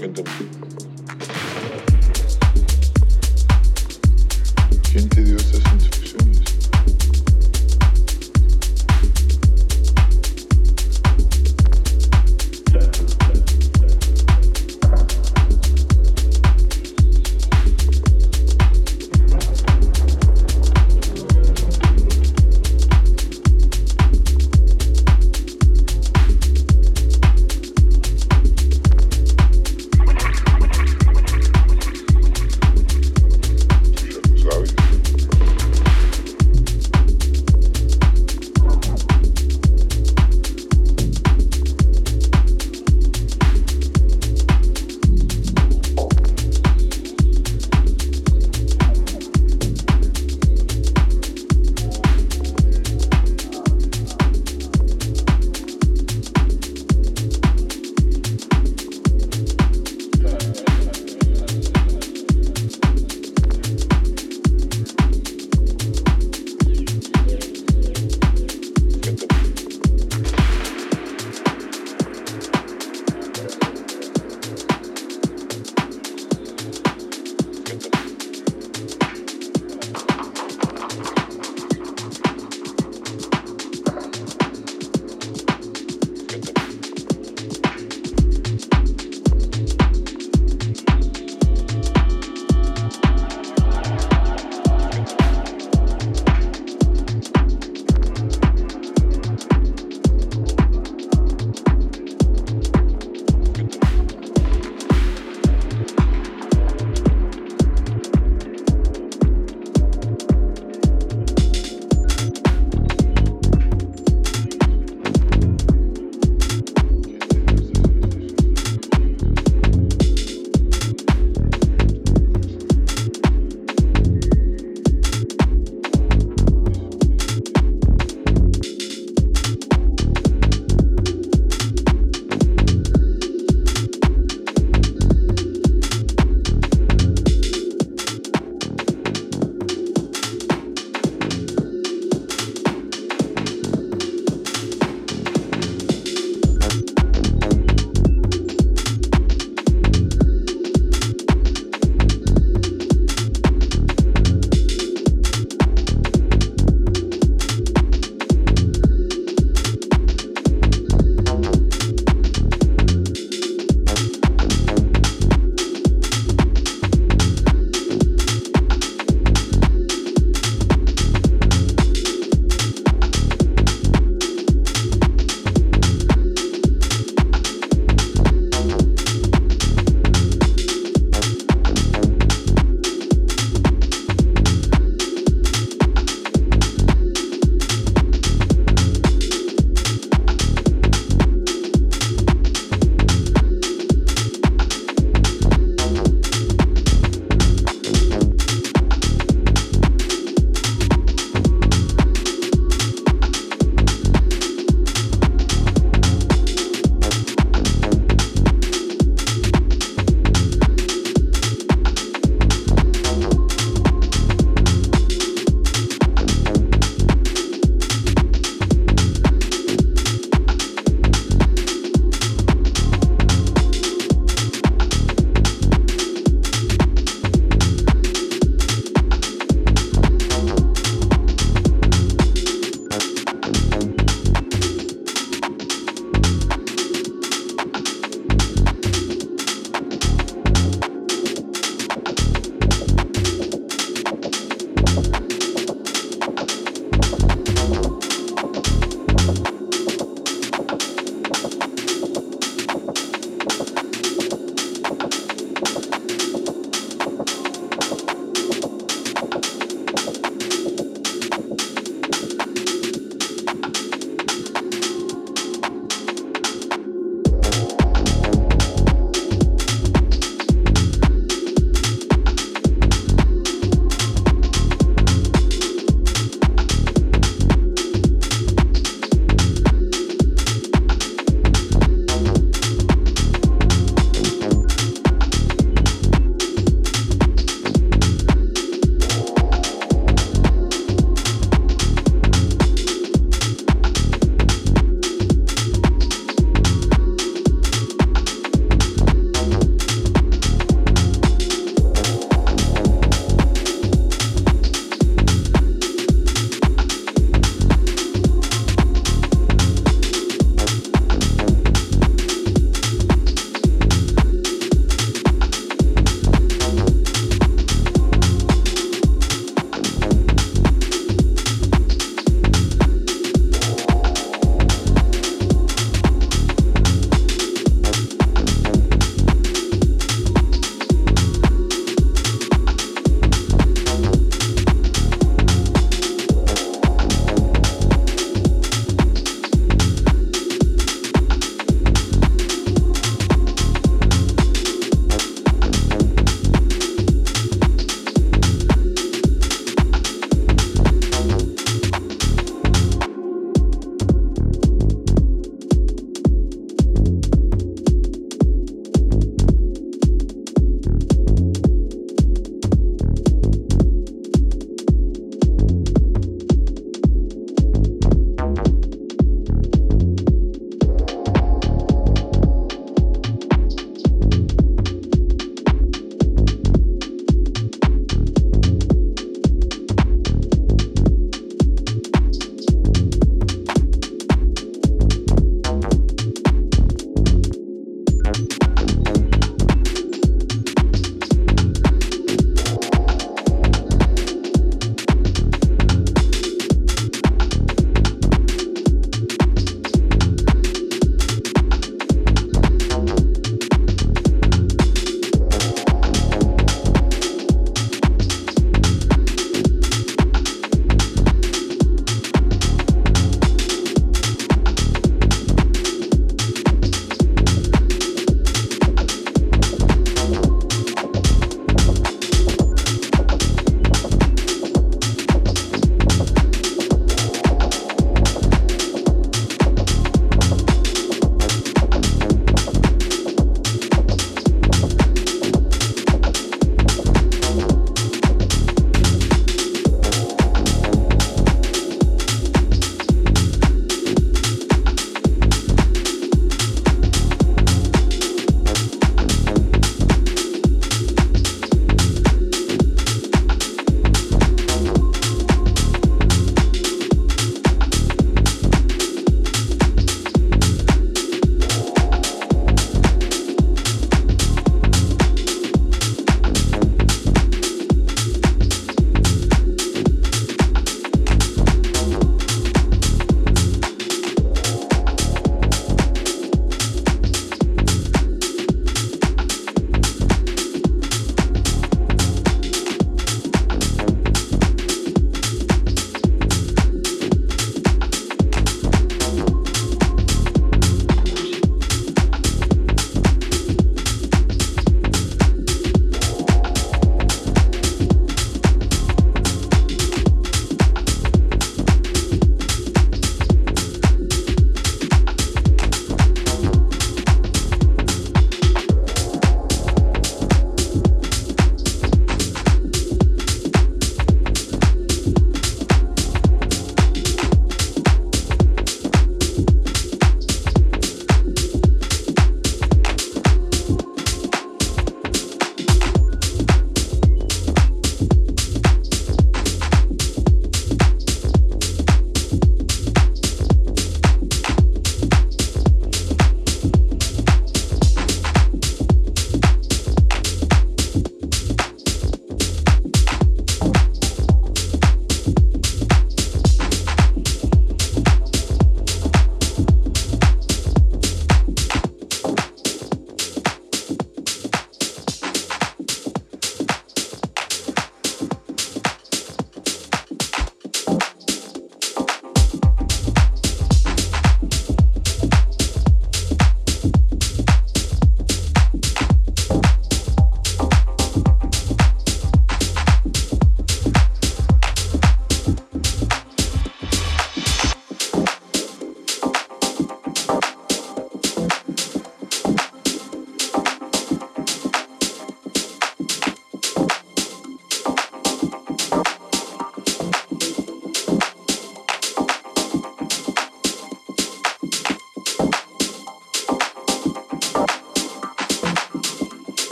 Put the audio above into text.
Cuéntame. ¿Quién